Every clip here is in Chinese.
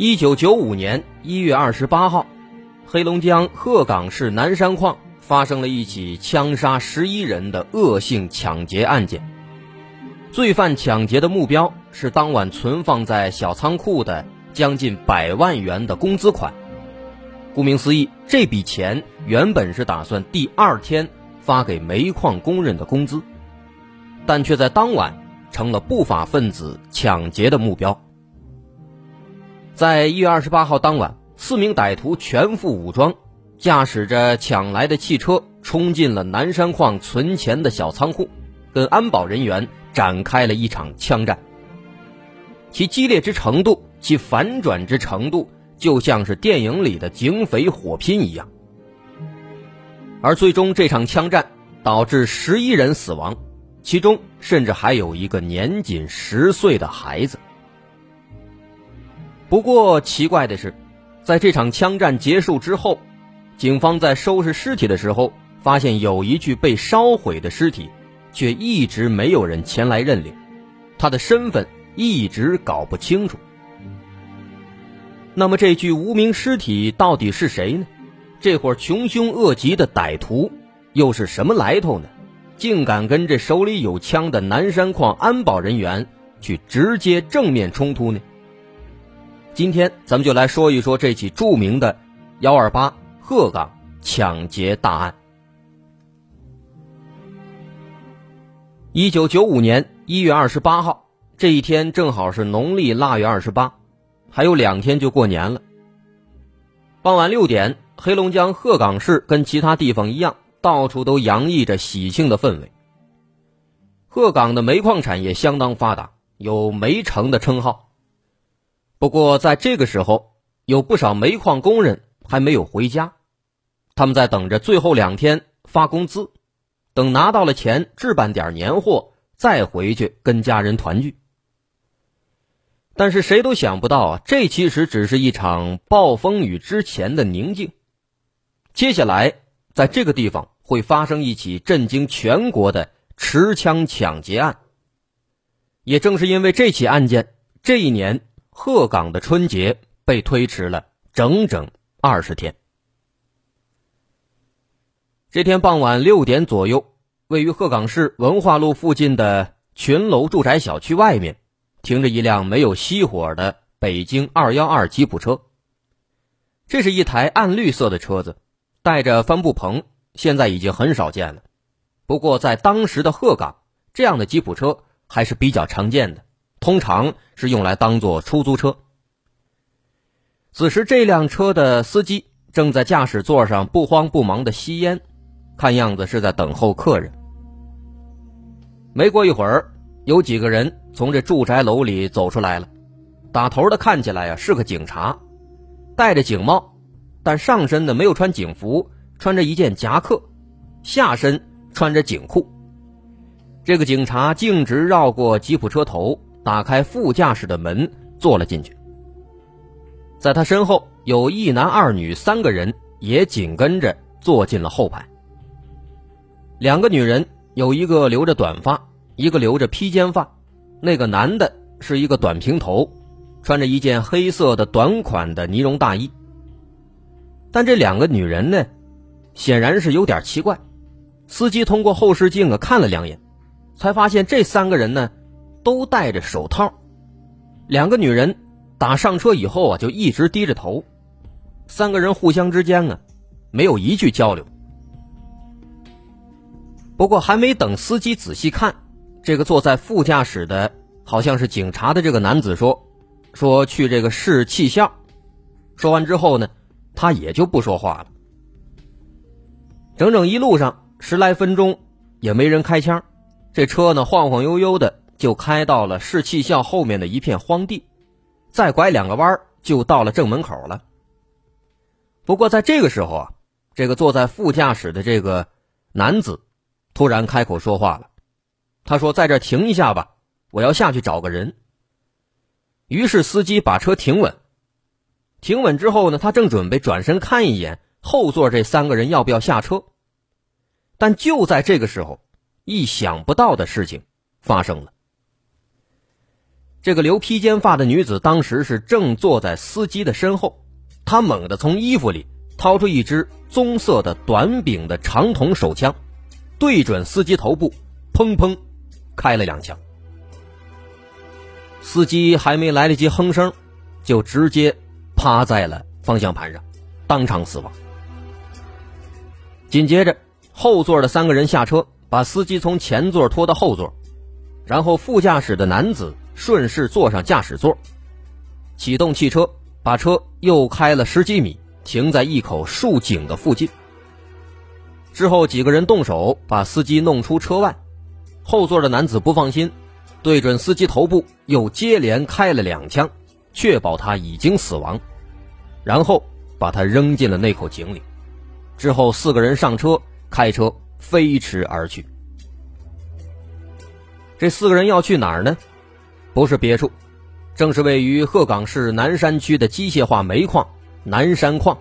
一九九五年一月二十八号，黑龙江鹤岗市南山矿发生了一起枪杀十一人的恶性抢劫案件。罪犯抢劫的目标是当晚存放在小仓库的将近百万元的工资款。顾名思义，这笔钱原本是打算第二天发给煤矿工人的工资，但却在当晚成了不法分子抢劫的目标。在一月二十八号当晚，四名歹徒全副武装，驾驶着抢来的汽车，冲进了南山矿存钱的小仓库，跟安保人员展开了一场枪战。其激烈之程度，其反转之程度，就像是电影里的警匪火拼一样。而最终，这场枪战导致十一人死亡，其中甚至还有一个年仅十岁的孩子。不过奇怪的是，在这场枪战结束之后，警方在收拾尸体的时候，发现有一具被烧毁的尸体，却一直没有人前来认领，他的身份一直搞不清楚。那么这具无名尸体到底是谁呢？这伙穷凶恶极的歹徒又是什么来头呢？竟敢跟这手里有枪的南山矿安保人员去直接正面冲突呢？今天咱们就来说一说这起著名的“幺二八”鹤岗抢劫大案。一九九五年一月二十八号这一天，正好是农历腊月二十八，还有两天就过年了。傍晚六点，黑龙江鹤岗市跟其他地方一样，到处都洋溢着喜庆的氛围。鹤岗的煤矿产业相当发达，有“煤城”的称号。不过，在这个时候，有不少煤矿工人还没有回家，他们在等着最后两天发工资，等拿到了钱，置办点年货，再回去跟家人团聚。但是谁都想不到，这其实只是一场暴风雨之前的宁静。接下来，在这个地方会发生一起震惊全国的持枪抢劫案。也正是因为这起案件，这一年。鹤岗的春节被推迟了整整二十天。这天傍晚六点左右，位于鹤岗市文化路附近的群楼住宅小区外面，停着一辆没有熄火的北京二幺二吉普车。这是一台暗绿色的车子，带着帆布棚，现在已经很少见了。不过在当时的鹤岗，这样的吉普车还是比较常见的。通常是用来当做出租车。此时，这辆车的司机正在驾驶座上不慌不忙的吸烟，看样子是在等候客人。没过一会儿，有几个人从这住宅楼里走出来了，打头的看起来呀是个警察，戴着警帽，但上身呢没有穿警服，穿着一件夹克，下身穿着警裤。这个警察径直绕过吉普车头。打开副驾驶的门，坐了进去。在他身后有一男二女三个人，也紧跟着坐进了后排。两个女人，有一个留着短发，一个留着披肩发。那个男的是一个短平头，穿着一件黑色的短款的呢绒大衣。但这两个女人呢，显然是有点奇怪。司机通过后视镜啊看了两眼，才发现这三个人呢。都戴着手套，两个女人打上车以后啊，就一直低着头，三个人互相之间啊，没有一句交流。不过还没等司机仔细看，这个坐在副驾驶的好像是警察的这个男子说：“说去这个市气象。”说完之后呢，他也就不说话了。整整一路上十来分钟也没人开枪，这车呢晃晃悠悠的。就开到了市气校后面的一片荒地，再拐两个弯就到了正门口了。不过在这个时候啊，这个坐在副驾驶的这个男子突然开口说话了，他说：“在这停一下吧，我要下去找个人。”于是司机把车停稳。停稳之后呢，他正准备转身看一眼后座这三个人要不要下车，但就在这个时候，意想不到的事情发生了。这个留披肩发的女子当时是正坐在司机的身后，她猛地从衣服里掏出一支棕色的短柄的长筒手枪，对准司机头部，砰砰开了两枪。司机还没来得及哼声，就直接。趴在了方向盘上，当场死亡。紧接着，后座的三个人下车，把司机从前座拖到后座，然后副驾驶的男子顺势坐上驾驶座，启动汽车，把车又开了十几米，停在一口树井的附近。之后，几个人动手把司机弄出车外，后座的男子不放心，对准司机头部又接连开了两枪。确保他已经死亡，然后把他扔进了那口井里。之后，四个人上车，开车飞驰而去。这四个人要去哪儿呢？不是别处，正是位于鹤岗市南山区的机械化煤矿南山矿。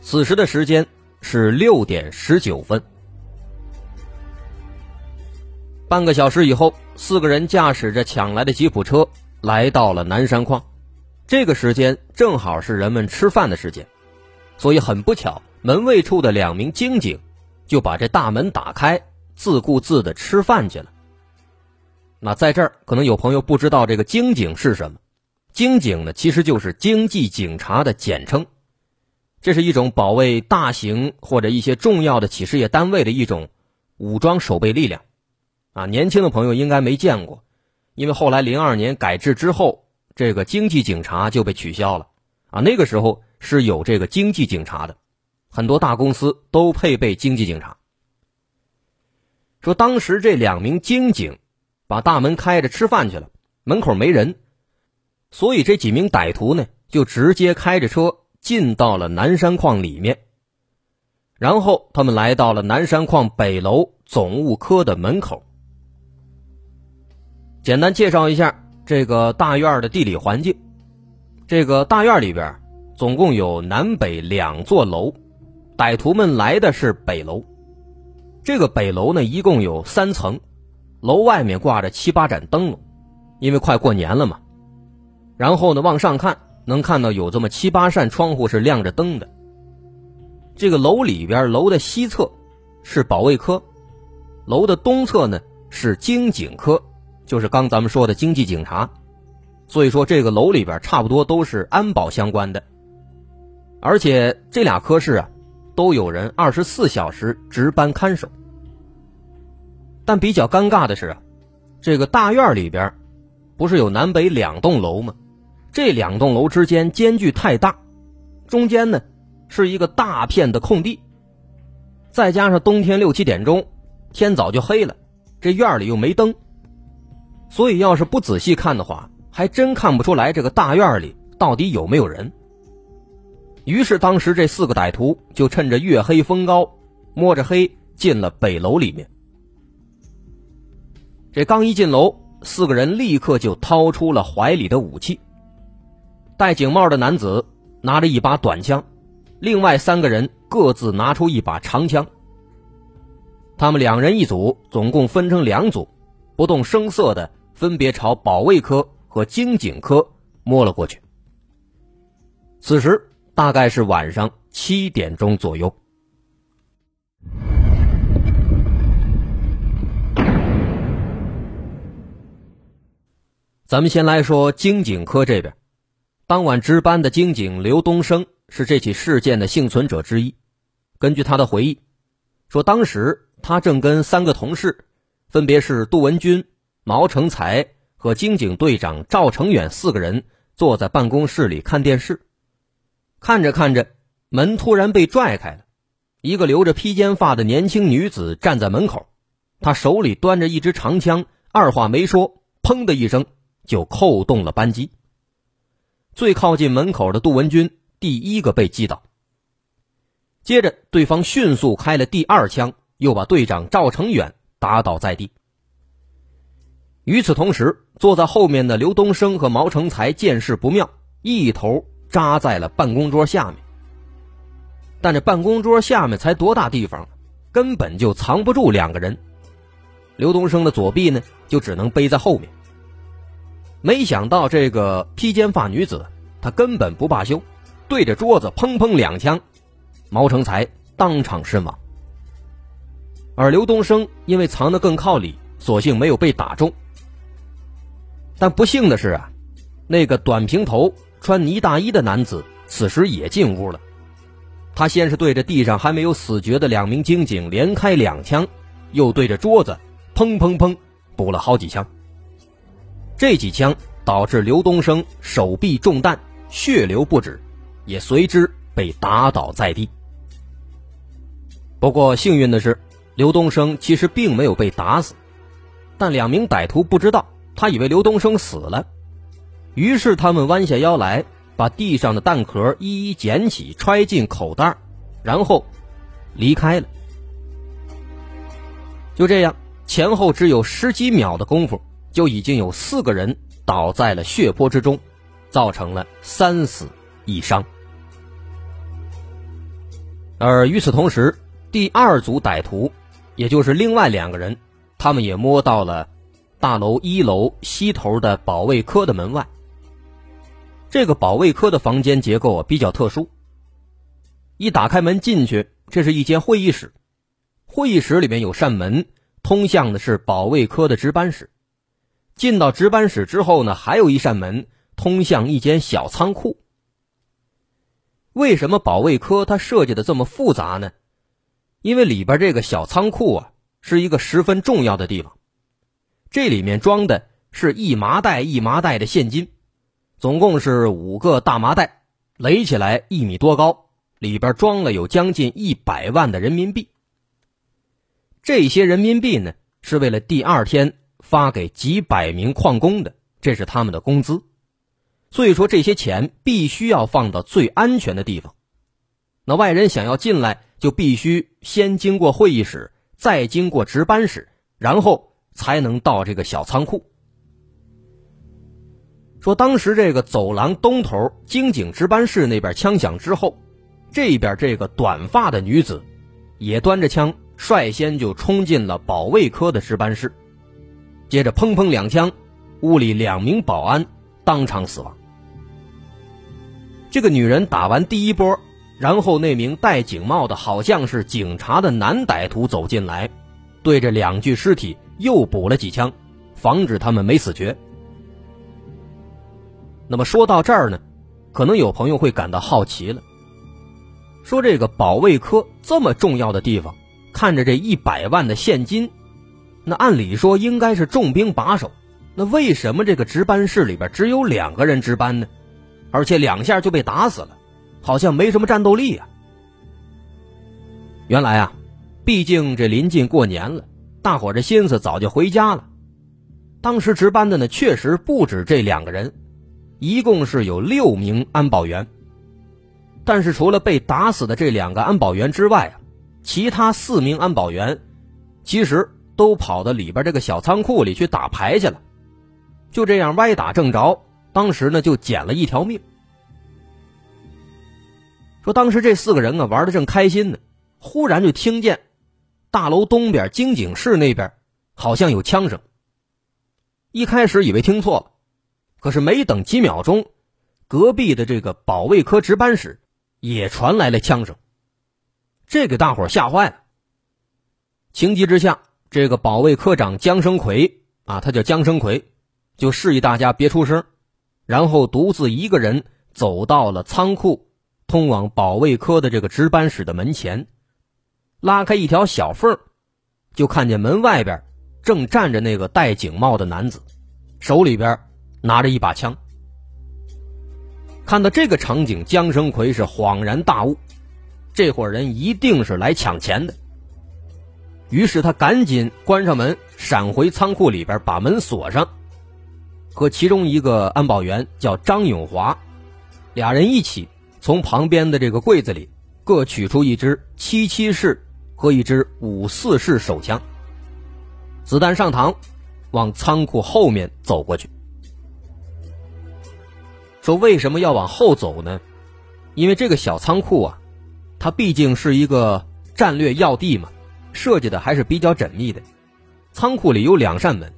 此时的时间是六点十九分。半个小时以后，四个人驾驶着抢来的吉普车来到了南山矿。这个时间正好是人们吃饭的时间，所以很不巧，门卫处的两名警警就把这大门打开，自顾自的吃饭去了。那在这儿，可能有朋友不知道这个经警是什么？经警呢，其实就是经济警察的简称，这是一种保卫大型或者一些重要的企事业单位的一种武装守备力量。啊，年轻的朋友应该没见过，因为后来零二年改制之后。这个经济警察就被取消了，啊，那个时候是有这个经济警察的，很多大公司都配备经济警察。说当时这两名经警把大门开着吃饭去了，门口没人，所以这几名歹徒呢就直接开着车进到了南山矿里面，然后他们来到了南山矿北楼总务科的门口，简单介绍一下。这个大院的地理环境，这个大院里边总共有南北两座楼，歹徒们来的是北楼。这个北楼呢，一共有三层，楼外面挂着七八盏灯笼，因为快过年了嘛。然后呢，往上看能看到有这么七八扇窗户是亮着灯的。这个楼里边，楼的西侧是保卫科，楼的东侧呢是经警科。就是刚咱们说的经济警察，所以说这个楼里边差不多都是安保相关的，而且这俩科室啊都有人二十四小时值班看守。但比较尴尬的是啊，这个大院里边不是有南北两栋楼吗？这两栋楼之间间距太大，中间呢是一个大片的空地，再加上冬天六七点钟天早就黑了，这院里又没灯。所以，要是不仔细看的话，还真看不出来这个大院里到底有没有人。于是，当时这四个歹徒就趁着月黑风高，摸着黑进了北楼里面。这刚一进楼，四个人立刻就掏出了怀里的武器。戴警帽的男子拿着一把短枪，另外三个人各自拿出一把长枪。他们两人一组，总共分成两组，不动声色的。分别朝保卫科和经警科摸了过去。此时大概是晚上七点钟左右。咱们先来说经警科这边，当晚值班的经警刘东升是这起事件的幸存者之一。根据他的回忆，说当时他正跟三个同事，分别是杜文军。毛成才和经警队长赵成远四个人坐在办公室里看电视，看着看着，门突然被拽开了，一个留着披肩发的年轻女子站在门口，她手里端着一支长枪，二话没说，砰的一声就扣动了扳机。最靠近门口的杜文军第一个被击倒。接着，对方迅速开了第二枪，又把队长赵成远打倒在地。与此同时，坐在后面的刘东升和毛成才见势不妙，一头扎在了办公桌下面。但这办公桌下面才多大地方，根本就藏不住两个人。刘东升的左臂呢，就只能背在后面。没想到这个披肩发女子，她根本不罢休，对着桌子砰砰两枪，毛成才当场身亡。而刘东升因为藏得更靠里，所幸没有被打中。但不幸的是啊，那个短平头穿呢大衣的男子此时也进屋了。他先是对着地上还没有死绝的两名警警连开两枪，又对着桌子砰砰砰补了好几枪。这几枪导致刘东升手臂中弹，血流不止，也随之被打倒在地。不过幸运的是，刘东升其实并没有被打死，但两名歹徒不知道。他以为刘东升死了，于是他们弯下腰来，把地上的弹壳一一捡起，揣进口袋，然后离开了。就这样，前后只有十几秒的功夫，就已经有四个人倒在了血泊之中，造成了三死一伤。而与此同时，第二组歹徒，也就是另外两个人，他们也摸到了。大楼一楼西头的保卫科的门外，这个保卫科的房间结构啊比较特殊。一打开门进去，这是一间会议室，会议室里面有扇门，通向的是保卫科的值班室。进到值班室之后呢，还有一扇门通向一间小仓库。为什么保卫科它设计的这么复杂呢？因为里边这个小仓库啊是一个十分重要的地方。这里面装的是一麻袋一麻袋的现金，总共是五个大麻袋，垒起来一米多高，里边装了有将近一百万的人民币。这些人民币呢，是为了第二天发给几百名矿工的，这是他们的工资。所以说，这些钱必须要放到最安全的地方。那外人想要进来，就必须先经过会议室，再经过值班室，然后。才能到这个小仓库。说当时这个走廊东头经警值班室那边枪响之后，这边这个短发的女子也端着枪率先就冲进了保卫科的值班室，接着砰砰两枪，屋里两名保安当场死亡。这个女人打完第一波，然后那名戴警帽的好像是警察的男歹徒走进来，对着两具尸体。又补了几枪，防止他们没死绝。那么说到这儿呢，可能有朋友会感到好奇了，说这个保卫科这么重要的地方，看着这一百万的现金，那按理说应该是重兵把守，那为什么这个值班室里边只有两个人值班呢？而且两下就被打死了，好像没什么战斗力啊。原来啊，毕竟这临近过年了。大伙这心思早就回家了。当时值班的呢，确实不止这两个人，一共是有六名安保员。但是除了被打死的这两个安保员之外啊，其他四名安保员其实都跑到里边这个小仓库里去打牌去了。就这样歪打正着，当时呢就捡了一条命。说当时这四个人啊玩的正开心呢，忽然就听见。大楼东边经警室那边好像有枪声。一开始以为听错了，可是没等几秒钟，隔壁的这个保卫科值班室也传来了枪声，这给大伙吓坏了。情急之下，这个保卫科长江生奎啊，他叫江生奎，就示意大家别出声，然后独自一个人走到了仓库通往保卫科的这个值班室的门前。拉开一条小缝，就看见门外边正站着那个戴警帽的男子，手里边拿着一把枪。看到这个场景，江生奎是恍然大悟，这伙人一定是来抢钱的。于是他赶紧关上门，闪回仓库里边，把门锁上，和其中一个安保员叫张永华俩人一起从旁边的这个柜子里各取出一支七七式和一支五四式手枪，子弹上膛，往仓库后面走过去。说为什么要往后走呢？因为这个小仓库啊，它毕竟是一个战略要地嘛，设计的还是比较缜密的。仓库里有两扇门，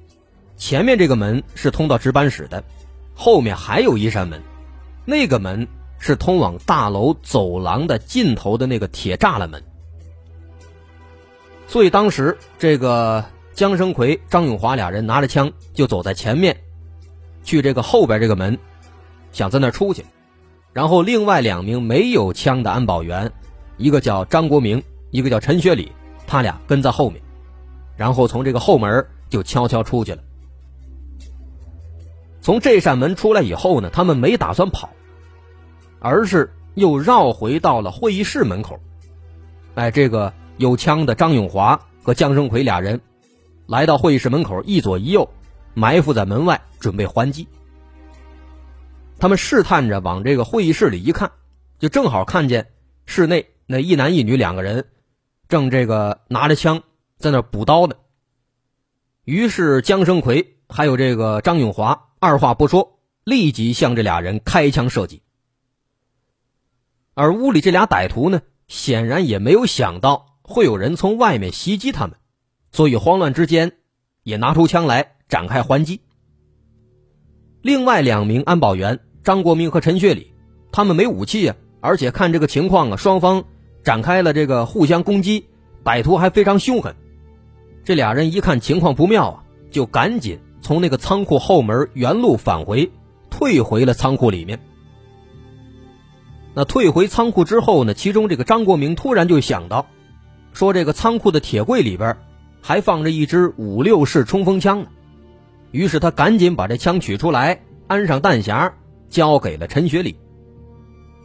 前面这个门是通到值班室的，后面还有一扇门，那个门是通往大楼走廊的尽头的那个铁栅栏门。所以当时这个江生奎、张永华俩人拿着枪就走在前面，去这个后边这个门。想在那出去，然后另外两名没有枪的安保员，一个叫张国明，一个叫陈学礼，他俩跟在后面，然后从这个后门就悄悄出去了。从这扇门出来以后呢，他们没打算跑，而是又绕回到了会议室门口。哎，这个有枪的张永华和江生奎俩人来到会议室门口，一左一右埋伏在门外，准备还击。他们试探着往这个会议室里一看，就正好看见室内那一男一女两个人，正这个拿着枪在那补刀呢。于是江生奎还有这个张永华二话不说，立即向这俩人开枪射击。而屋里这俩歹徒呢，显然也没有想到会有人从外面袭击他们，所以慌乱之间也拿出枪来展开还击。另外两名安保员。张国明和陈学礼，他们没武器呀，而且看这个情况啊，双方展开了这个互相攻击，歹徒还非常凶狠。这俩人一看情况不妙啊，就赶紧从那个仓库后门原路返回，退回了仓库里面。那退回仓库之后呢，其中这个张国明突然就想到，说这个仓库的铁柜里边还放着一支五六式冲锋枪呢，于是他赶紧把这枪取出来，安上弹匣。交给了陈学礼。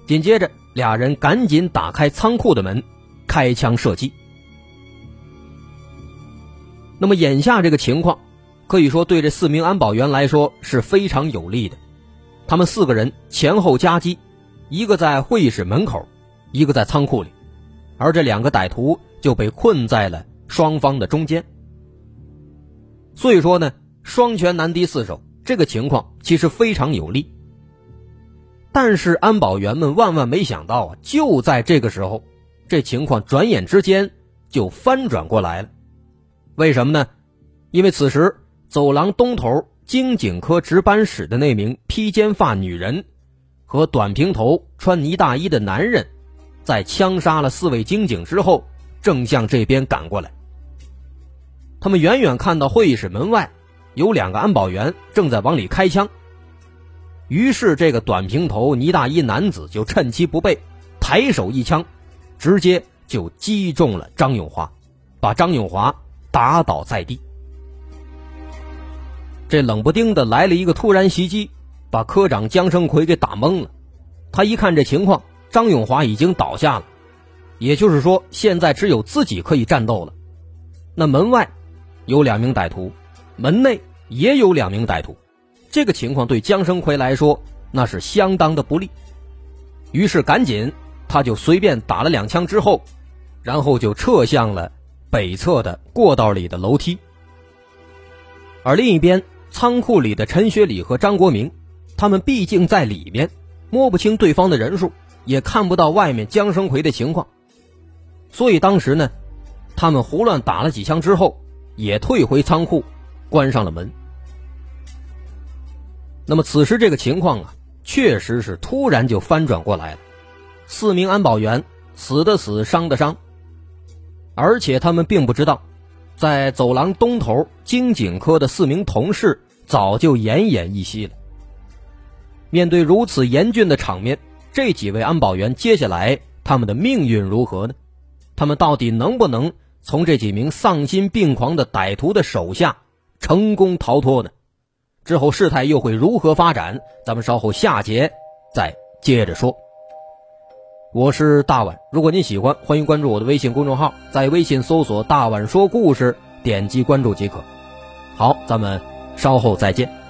紧接着，俩人赶紧打开仓库的门，开枪射击。那么眼下这个情况，可以说对这四名安保员来说是非常有利的。他们四个人前后夹击，一个在会议室门口，一个在仓库里，而这两个歹徒就被困在了双方的中间。所以说呢，双拳难敌四手，这个情况其实非常有利。但是安保员们万万没想到啊！就在这个时候，这情况转眼之间就翻转过来了。为什么呢？因为此时走廊东头经警科值班室的那名披肩发女人和短平头穿呢大衣的男人，在枪杀了四位经警之后，正向这边赶过来。他们远远看到会议室门外有两个安保员正在往里开枪。于是，这个短平头呢大衣男子就趁其不备，抬手一枪，直接就击中了张永华，把张永华打倒在地。这冷不丁的来了一个突然袭击，把科长江生奎给打懵了。他一看这情况，张永华已经倒下了，也就是说，现在只有自己可以战斗了。那门外有两名歹徒，门内也有两名歹徒。这个情况对江生奎来说那是相当的不利，于是赶紧他就随便打了两枪之后，然后就撤向了北侧的过道里的楼梯。而另一边仓库里的陈学礼和张国明，他们毕竟在里面，摸不清对方的人数，也看不到外面江生奎的情况，所以当时呢，他们胡乱打了几枪之后，也退回仓库，关上了门。那么此时这个情况啊，确实是突然就翻转过来了。四名安保员死的死，伤的伤，而且他们并不知道，在走廊东头经警科的四名同事早就奄奄一息了。面对如此严峻的场面，这几位安保员接下来他们的命运如何呢？他们到底能不能从这几名丧心病狂的歹徒的手下成功逃脱呢？之后事态又会如何发展？咱们稍后下节再接着说。我是大碗，如果您喜欢，欢迎关注我的微信公众号，在微信搜索“大碗说故事”，点击关注即可。好，咱们稍后再见。